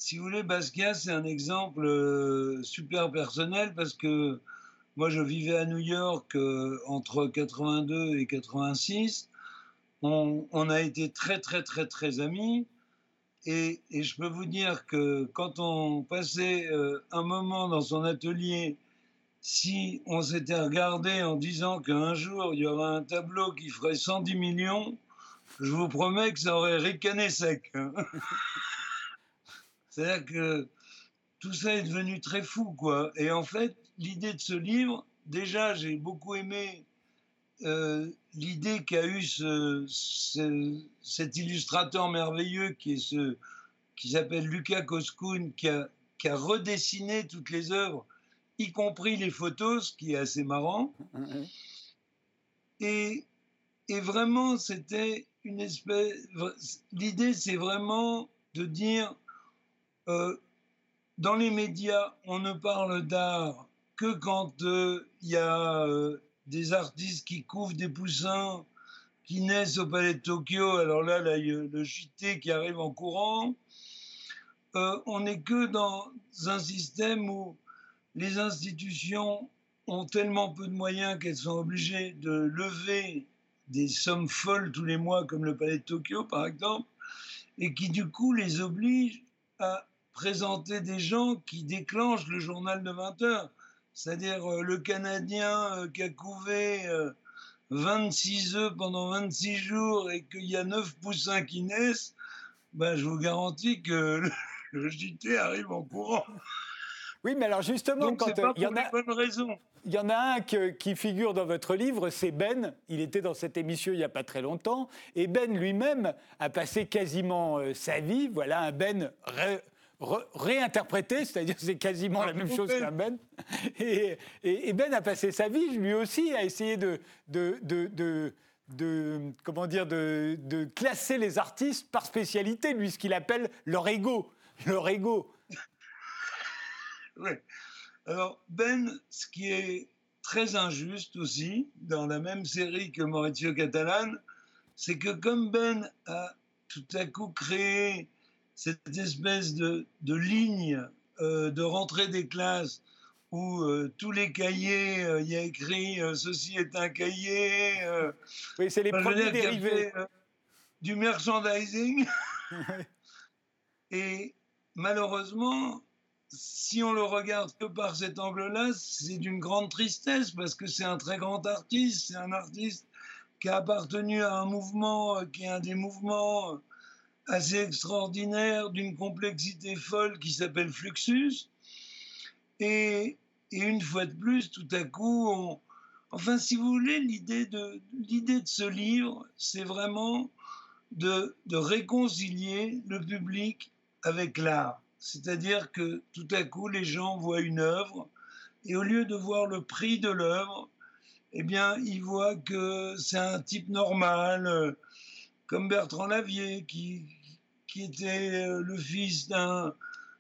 Speaker 2: si vous voulez, Basquiat, c'est un exemple euh, super personnel parce que moi, je vivais à New York euh, entre 82 et 86. On, a été très, très, très, très amis. Et, je peux vous dire que quand on passait euh, un moment dans son atelier, si on s'était regardé en disant qu'un jour, il y aura un tableau qui ferait 110 millions, je vous promets que ça aurait ricané sec. C'est-à-dire que tout ça est devenu très fou, quoi. Et en fait, l'idée de ce livre, déjà, j'ai beaucoup aimé euh, l'idée qu'a eu ce, cet illustrateur merveilleux qui est ce qui s'appelle Lucas qui a, qui a redessiné toutes les œuvres, y compris les photos, ce qui est assez marrant. Et, et vraiment, c'était une espèce. L'idée, c'est vraiment de dire euh, dans les médias, on ne parle d'art que quand euh, il y a euh, des artistes qui couvrent des poussins qui naissent au Palais de Tokyo. Alors là, là le JT qui arrive en courant. on n'est que dans un système où les institutions ont tellement peu de moyens qu'elles sont obligées de lever des sommes folles tous les mois, comme le Palais de Tokyo, par exemple, et qui du coup les obligent à présenter des gens qui déclenchent le journal de 20 heures. C'est-à-dire euh, le Canadien euh, qui a couvé 26 euh, œufs pendant 26 jours et qu'il y a 9 poussins qui naissent, ben, je vous garantis que le, JT arrive en courant.
Speaker 1: Oui, mais alors justement,
Speaker 2: quand il y en a
Speaker 1: Il y en a un qui figure dans votre livre, c'est Ben. Il était dans cette émission il n'y a pas très longtemps. Et Ben lui-même a passé quasiment sa vie, voilà, un Ben réinterprété, c'est-à-dire c'est quasiment la même chose qu'un Ben. Et, Ben a passé sa vie, lui aussi, à essayer de, de, de, comment dire, de, classer les artistes par spécialité, lui, ce qu'il appelle leur ego. Leur ego.
Speaker 2: Oui. Alors, Ben, ce qui est très injuste aussi, dans la même série que Maurizio Catalan, c'est que comme Ben a tout à coup créé cette espèce de, de ligne euh, de rentrée des classes où euh, tous les cahiers, euh, il y a écrit ceci est un cahier.
Speaker 1: oui, c'est les premiers dérivés.
Speaker 2: du merchandising. Et malheureusement, si on le regarde que par cet angle-là, c'est d'une grande tristesse parce que c'est un très grand artiste, c'est un artiste qui a appartenu à un mouvement qui est un des mouvements assez extraordinaire d'une complexité folle qui s'appelle Fluxus. Et, une fois de plus, tout à coup, Enfin, si vous voulez, l'idée de, de ce livre, c'est vraiment de, de réconcilier le public avec l'art. C'est-à-dire que tout à coup, les gens voient une œuvre et au lieu de voir le prix de l'œuvre, eh bien, ils voient que c'est un type normal, euh, comme Bertrand Lavier, qui, qui était euh, le fils d'un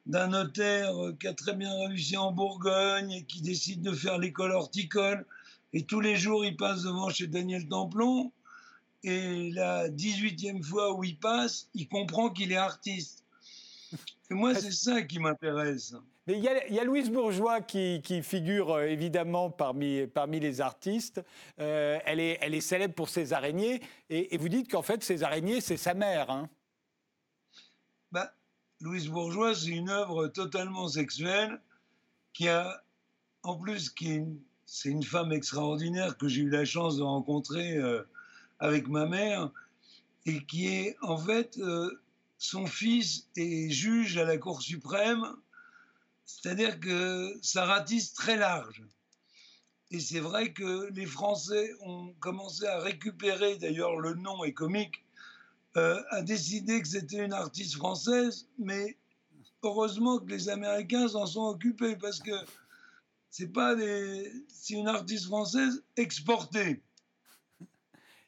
Speaker 2: d'un notaire qui a très bien réussi en Bourgogne et qui décide de faire l'école horticole. Et tous les jours, il passe devant chez Daniel Templon. Et la 18e fois où il passe, il comprend qu'il est artiste. Et moi, c'est ça qui m'intéresse.
Speaker 1: Mais il y, a, Louise Bourgeois qui, figure euh, évidemment parmi, les artistes. Euh, elle, est, elle est célèbre pour ses araignées. Et, vous dites qu'en fait, ces araignées, c'est sa mère. Hein.
Speaker 2: Bah, Louise Bourgeois, c'est une œuvre totalement sexuelle qui a, en plus, qui c'est une femme extraordinaire que j'ai eu la chance de rencontrer euh, avec ma mère et qui est en fait son fils est juge à la Cour suprême c'est-à-dire que ça ratisse très large. Et c'est vrai que les Français ont commencé à récupérer, d'ailleurs le nom est comique, euh, à décider que c'était une artiste française, mais heureusement que les Américains s'en sont occupés parce que c'est pas des, une artiste française exportée.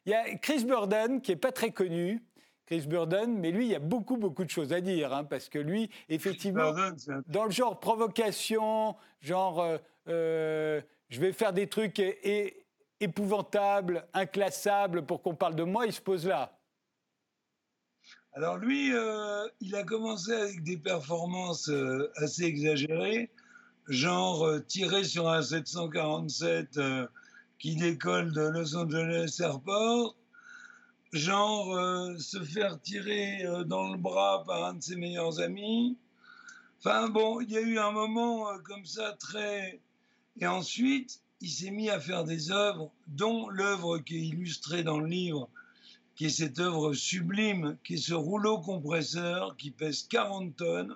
Speaker 1: Il y a Chris Burden qui est pas très connu, Chris Burden, mais lui, il y a beaucoup, beaucoup de choses à dire, hein, parce que lui, effectivement, dans le genre provocation, genre euh, euh, je vais faire des trucs épouvantables, inclassables pour qu'on parle de moi, il se pose là.
Speaker 2: Alors lui, euh, il a commencé avec des performances assez exagérées, genre tirer sur un 747 qui décolle de Los Angeles Airport, genre euh, se faire tirer euh, dans le bras par un de ses meilleurs amis. Enfin bon, il y a eu un moment euh, comme ça très... Et ensuite, il s'est mis à faire des œuvres, dont l'œuvre qui est illustrée dans le livre, qui est cette œuvre sublime, qui est ce rouleau compresseur qui pèse 40 tonnes.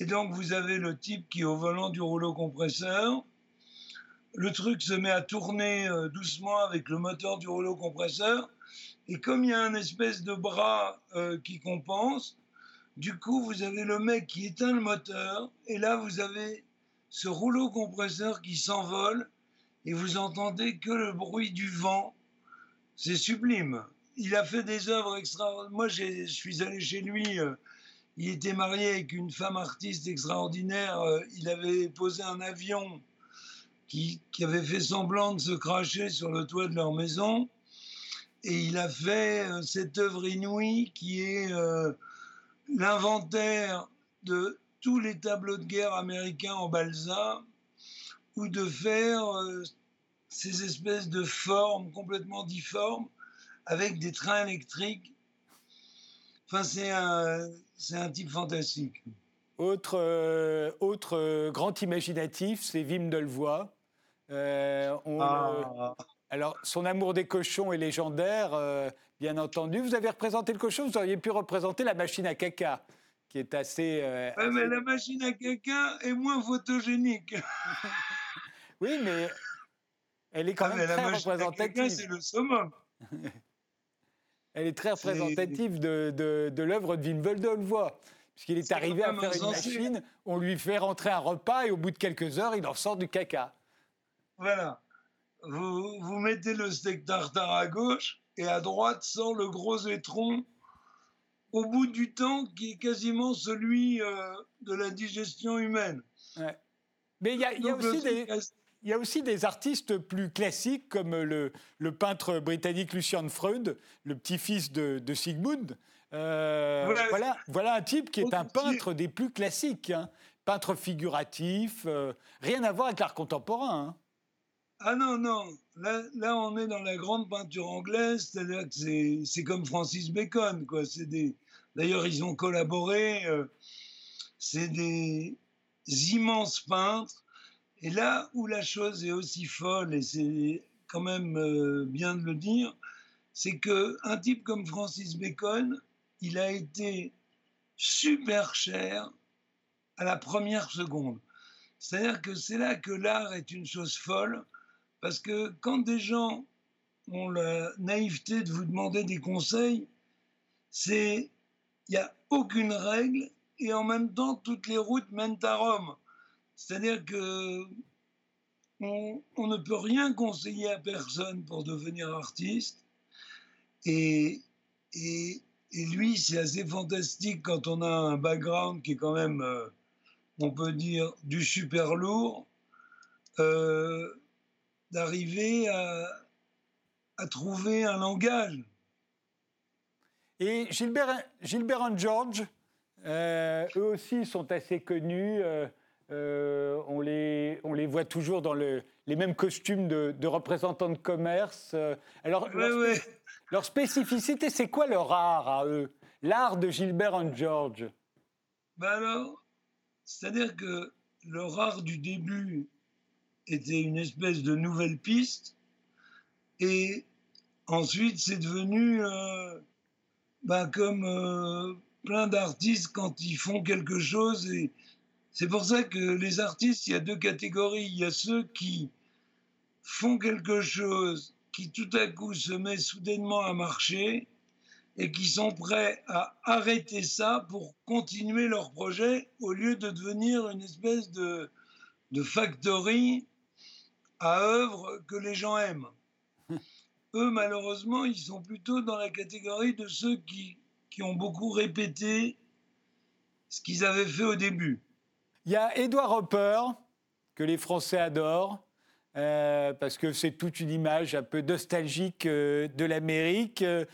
Speaker 2: Et donc vous avez le type qui est au volant du rouleau compresseur. Le truc se met à tourner doucement avec le moteur du rouleau compresseur. Et comme il y a un espèce de bras euh, qui compense, du coup, vous avez le mec qui éteint le moteur, et là, vous avez ce rouleau compresseur qui s'envole, et vous entendez que le bruit du vent. C'est sublime. Il a fait des œuvres extraordinaires. Moi, je suis allé chez lui. Euh, il était marié avec une femme artiste extraordinaire. Euh, il avait posé un avion qui, qui avait fait semblant de se cracher sur le toit de leur maison et il a fait euh, cette œuvre inouïe qui est euh, l'inventaire de tous les tableaux de guerre américains en balsa, ou de faire euh, ces espèces de formes complètement difformes avec des trains électriques. Enfin, c'est un, un type fantastique.
Speaker 1: Autre, autre grand imaginatif, c'est Wim Delvoye. On, ah. Alors, son amour des cochons est légendaire, euh, bien entendu. Vous avez représenté le cochon, vous auriez pu représenter la machine à caca, qui est assez.
Speaker 2: Euh, mais la machine à caca est moins photogénique.
Speaker 1: oui, mais elle est quand ah, même très représentative.
Speaker 2: C'est le summum.
Speaker 1: elle est très représentative de, de, l'œuvre de Wim Delvoye. Puisqu'il est, arrivé à faire une machine, on lui fait rentrer un repas et au bout de quelques heures, il en sort du caca.
Speaker 2: Voilà vous, vous mettez le steak tartare à gauche et à droite sort le gros étron au bout du temps qui est quasiment celui euh, de la digestion humaine.
Speaker 1: Mais il y, a, aussi des, artistes plus classiques comme le, peintre britannique Lucian Freud, le petit-fils de, Sigmund. Euh, voilà, voilà un type qui est un peintre des plus classiques, hein. peintre figuratif, euh, rien à voir avec l'art contemporain. Hein.
Speaker 2: Ah non, non, là, là, on est dans la grande peinture anglaise, c'est-à-dire que c'est comme Francis Bacon, quoi. D'ailleurs, ils ont collaboré, euh, c'est des immenses peintres. Et là où la chose est aussi folle, et c'est quand même euh, bien de le dire, c'est qu'un type comme Francis Bacon, il a été super cher à la première seconde. C'est-à-dire que c'est là que l'art est une chose folle Parce que quand des gens ont la naïveté de vous demander des conseils, c'est il n'y a aucune règle et en même temps toutes les routes mènent à Rome. C'est-à-dire que on, ne peut rien conseiller à personne pour devenir artiste. Et, lui, c'est assez fantastique quand on a un background qui est quand même, euh, on peut dire, du super lourd, euh, d'arriver à, à trouver un langage.
Speaker 1: Et Gilbert, Gilbert et George, euh, eux aussi sont assez connus. Euh, euh, on, les, on les voit toujours dans le, les mêmes costumes de, représentants de commerce. alors, leur, spécificité, c'est quoi leur art à eux? L'art de Gilbert and George?
Speaker 2: Ben alors, c'est-à-dire que leur art du début était une espèce de nouvelle piste, et ensuite c'est devenu ben, comme euh, plein d'artistes quand ils font quelque chose. Et c'est pour ça que les artistes, il y a deux catégories. Il y a ceux qui font quelque chose qui tout à coup se met soudainement à marcher et qui sont prêts à arrêter ça pour continuer leur projet au lieu de devenir une espèce de, de factory à œuvre que les gens aiment eux, malheureusement, ils sont plutôt dans la catégorie de ceux qui, qui ont beaucoup répété ce qu'ils avaient fait au début.
Speaker 1: Il y a Edward Hopper, que les Français adorent, euh, parce que c'est toute une image un peu nostalgique euh, de l'Amérique. Euh,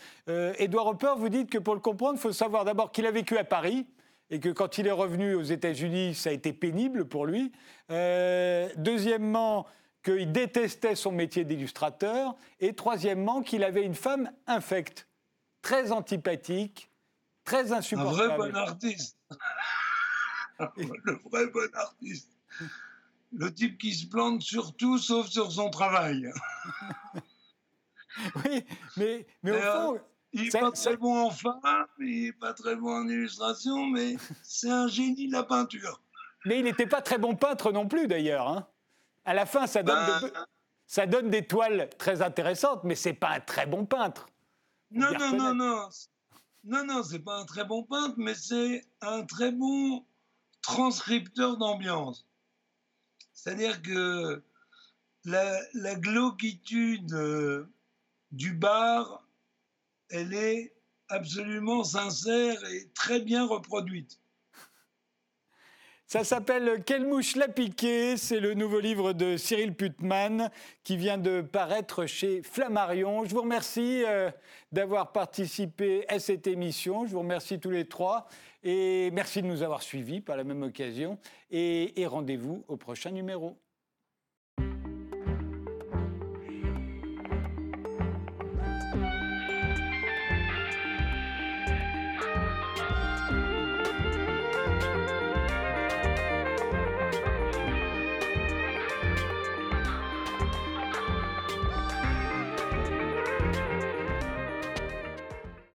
Speaker 1: Edward Hopper, vous dites que pour le comprendre, il faut savoir d'abord qu'il a vécu à Paris et que quand il est revenu aux États-Unis, ça a été pénible pour lui. deuxièmement, qu'il détestait son métier d'illustrateur, et troisièmement, qu'il avait une femme infecte, très antipathique, très insupportable.
Speaker 2: Un vrai bon artiste. Le vrai bon artiste. Le type qui se plante surtout, sauf sur son travail.
Speaker 1: oui, mais, mais au fond...
Speaker 2: il n'est pas très bon en femme, il n'est pas très bon en illustration, mais c'est un génie de la peinture.
Speaker 1: Mais il n'était pas très bon peintre non plus, d'ailleurs. Hein. À la fin, ça donne, ben, ça donne des toiles très intéressantes, mais c'est pas un très bon peintre.
Speaker 2: Non, non, non, non. Non, non, c'est pas un très bon peintre, mais c'est un très bon transcripteur d'ambiance. C'est-à-dire que la, la glauquitude euh, du bar, elle est absolument sincère et très bien reproduite.
Speaker 1: Ça s'appelle Quelle mouche l'a piqué? C'est le nouveau livre de Cyril Putman qui vient de paraître chez Flammarion. Je vous remercie euh, d'avoir participé à cette émission. Je vous remercie tous les trois et merci de nous avoir suivis par la même occasion. et rendez-vous au prochain numéro.